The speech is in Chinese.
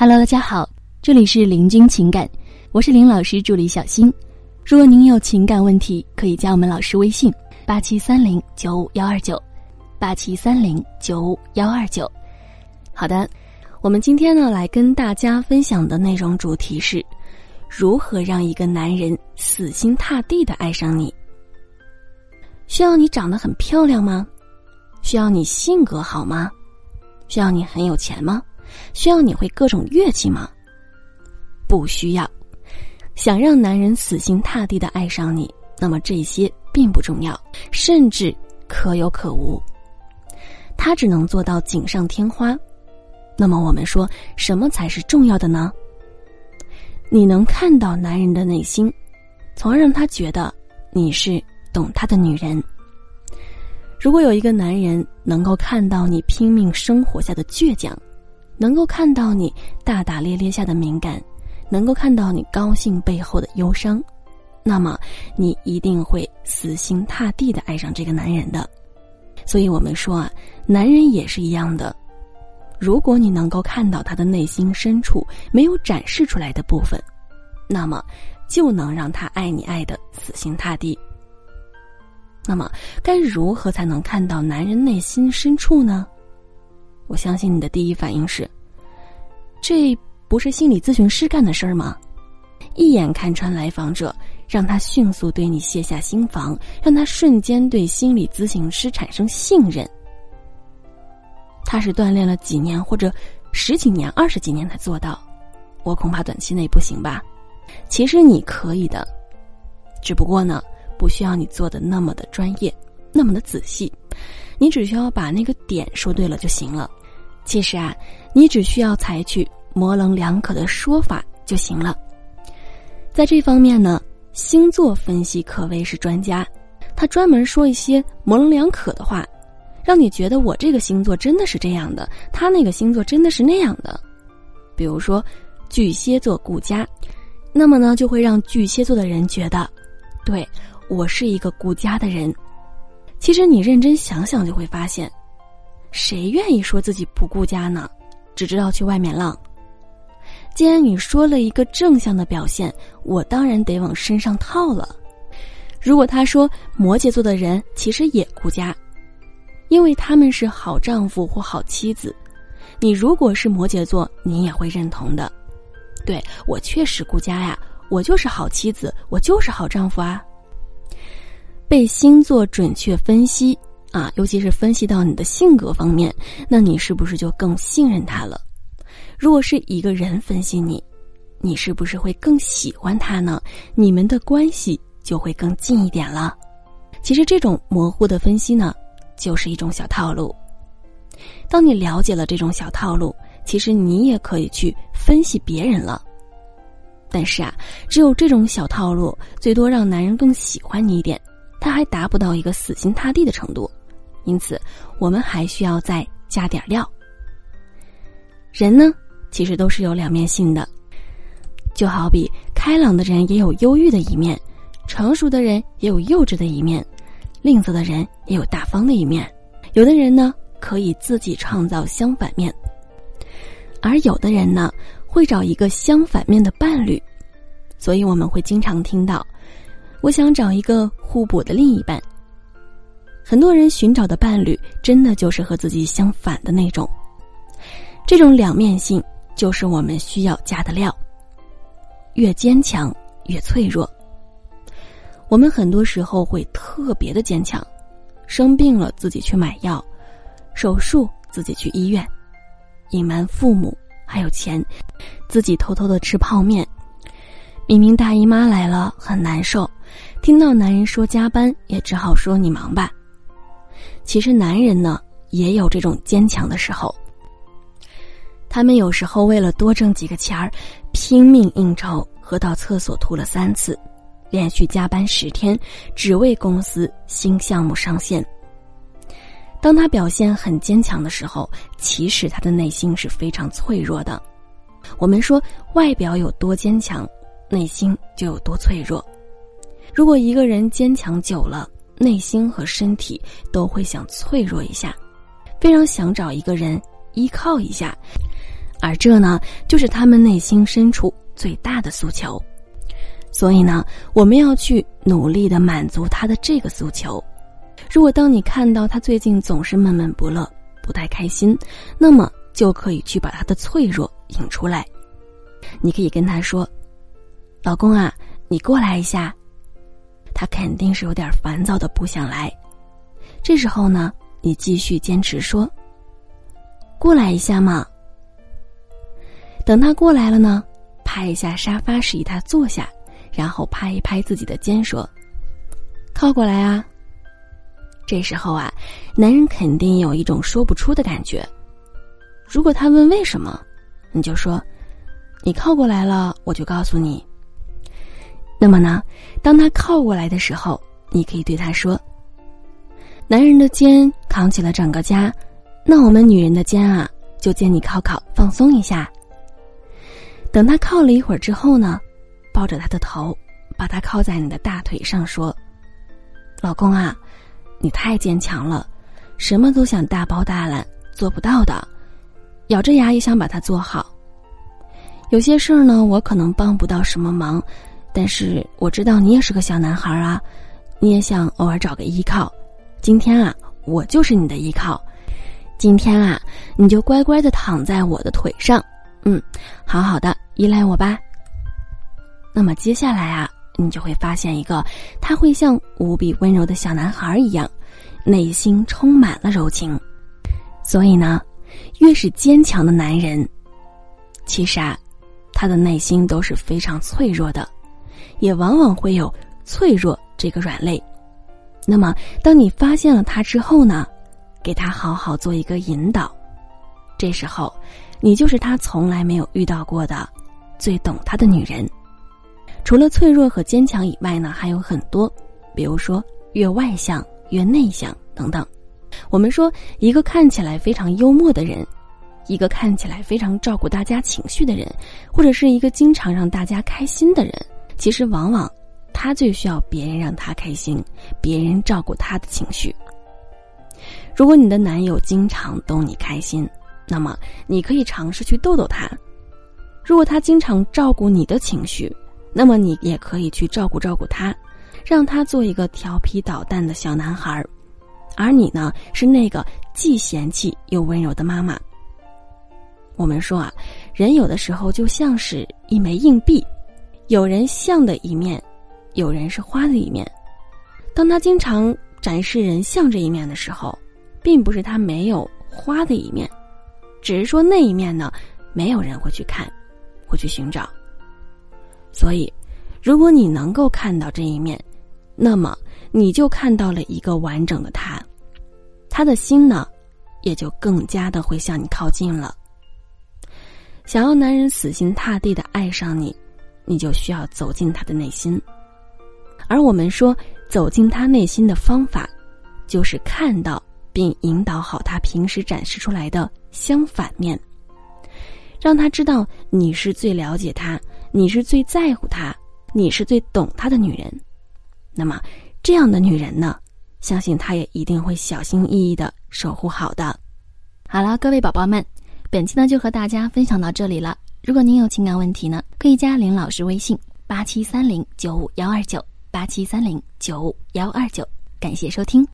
Hello，大家好，这里是林君情感，我是林老师助理小新。如果您有情感问题，可以加我们老师微信：八七三零九五幺二九，八七三零九五幺二九。好的，我们今天呢来跟大家分享的内容主题是：如何让一个男人死心塌地的爱上你？需要你长得很漂亮吗？需要你性格好吗？需要你很有钱吗？需要你会各种乐器吗？不需要。想让男人死心塌地的爱上你，那么这些并不重要，甚至可有可无。他只能做到锦上添花。那么我们说什么才是重要的呢？你能看到男人的内心，从而让他觉得你是懂他的女人。如果有一个男人能够看到你拼命生活下的倔强，能够看到你大大咧咧下的敏感，能够看到你高兴背后的忧伤，那么你一定会死心塌地的爱上这个男人的。所以我们说啊，男人也是一样的。如果你能够看到他的内心深处没有展示出来的部分，那么就能让他爱你爱的死心塌地。那么该如何才能看到男人内心深处呢？我相信你的第一反应是，这不是心理咨询师干的事儿吗？一眼看穿来访者，让他迅速对你卸下心防，让他瞬间对心理咨询师产生信任。他是锻炼了几年或者十几年、二十几年才做到，我恐怕短期内不行吧？其实你可以的，只不过呢，不需要你做的那么的专业，那么的仔细，你只需要把那个点说对了就行了。其实啊，你只需要采取模棱两可的说法就行了。在这方面呢，星座分析可谓是专家，他专门说一些模棱两可的话，让你觉得我这个星座真的是这样的，他那个星座真的是那样的。比如说，巨蟹座顾家，那么呢，就会让巨蟹座的人觉得，对我是一个顾家的人。其实你认真想想就会发现。谁愿意说自己不顾家呢？只知道去外面浪。既然你说了一个正向的表现，我当然得往身上套了。如果他说摩羯座的人其实也顾家，因为他们是好丈夫或好妻子，你如果是摩羯座，你也会认同的。对我确实顾家呀，我就是好妻子，我就是好丈夫啊。被星座准确分析。啊，尤其是分析到你的性格方面，那你是不是就更信任他了？如果是一个人分析你，你是不是会更喜欢他呢？你们的关系就会更近一点了。其实这种模糊的分析呢，就是一种小套路。当你了解了这种小套路，其实你也可以去分析别人了。但是啊，只有这种小套路，最多让男人更喜欢你一点，他还达不到一个死心塌地的程度。因此，我们还需要再加点料。人呢，其实都是有两面性的，就好比开朗的人也有忧郁的一面，成熟的人也有幼稚的一面，吝啬的人也有大方的一面。有的人呢，可以自己创造相反面，而有的人呢，会找一个相反面的伴侣。所以我们会经常听到：“我想找一个互补的另一半。”很多人寻找的伴侣，真的就是和自己相反的那种。这种两面性，就是我们需要加的料。越坚强越脆弱。我们很多时候会特别的坚强，生病了自己去买药，手术自己去医院，隐瞒父母还有钱，自己偷偷的吃泡面。明明大姨妈来了很难受，听到男人说加班，也只好说你忙吧。其实男人呢也有这种坚强的时候。他们有时候为了多挣几个钱儿，拼命应酬，喝到厕所吐了三次，连续加班十天，只为公司新项目上线。当他表现很坚强的时候，其实他的内心是非常脆弱的。我们说，外表有多坚强，内心就有多脆弱。如果一个人坚强久了，内心和身体都会想脆弱一下，非常想找一个人依靠一下，而这呢，就是他们内心深处最大的诉求。所以呢，我们要去努力的满足他的这个诉求。如果当你看到他最近总是闷闷不乐、不太开心，那么就可以去把他的脆弱引出来。你可以跟他说：“老公啊，你过来一下。”他肯定是有点烦躁的，不想来。这时候呢，你继续坚持说：“过来一下嘛。”等他过来了呢，拍一下沙发，示意他坐下，然后拍一拍自己的肩，说：“靠过来啊。”这时候啊，男人肯定有一种说不出的感觉。如果他问为什么，你就说：“你靠过来了，我就告诉你。”那么呢，当他靠过来的时候，你可以对他说：“男人的肩扛起了整个家，那我们女人的肩啊，就借你靠靠，放松一下。”等他靠了一会儿之后呢，抱着他的头，把他靠在你的大腿上，说：“老公啊。”你太坚强了，什么都想大包大揽，做不到的，咬着牙也想把它做好。有些事儿呢，我可能帮不到什么忙，但是我知道你也是个小男孩啊，你也想偶尔找个依靠。今天啊，我就是你的依靠。今天啊，你就乖乖的躺在我的腿上，嗯，好好的依赖我吧。那么接下来啊。你就会发现一个，他会像无比温柔的小男孩一样，内心充满了柔情。所以呢，越是坚强的男人，其实啊，他的内心都是非常脆弱的，也往往会有脆弱这个软肋。那么，当你发现了他之后呢，给他好好做一个引导，这时候，你就是他从来没有遇到过的最懂他的女人。除了脆弱和坚强以外呢，还有很多，比如说越外向越内向等等。我们说，一个看起来非常幽默的人，一个看起来非常照顾大家情绪的人，或者是一个经常让大家开心的人，其实往往他最需要别人让他开心，别人照顾他的情绪。如果你的男友经常逗你开心，那么你可以尝试去逗逗他；如果他经常照顾你的情绪，那么你也可以去照顾照顾他，让他做一个调皮捣蛋的小男孩儿，而你呢是那个既嫌弃又温柔的妈妈。我们说啊，人有的时候就像是一枚硬币，有人像的一面，有人是花的一面。当他经常展示人像这一面的时候，并不是他没有花的一面，只是说那一面呢，没有人会去看，会去寻找。所以，如果你能够看到这一面，那么你就看到了一个完整的他，他的心呢，也就更加的会向你靠近了。想要男人死心塌地的爱上你，你就需要走进他的内心。而我们说走进他内心的方法，就是看到并引导好他平时展示出来的相反面，让他知道你是最了解他。你是最在乎他，你是最懂他的女人，那么这样的女人呢？相信他也一定会小心翼翼的守护好的。好了，各位宝宝们，本期呢就和大家分享到这里了。如果您有情感问题呢，可以加林老师微信八七三零九五幺二九八七三零九五幺二九。感谢收听。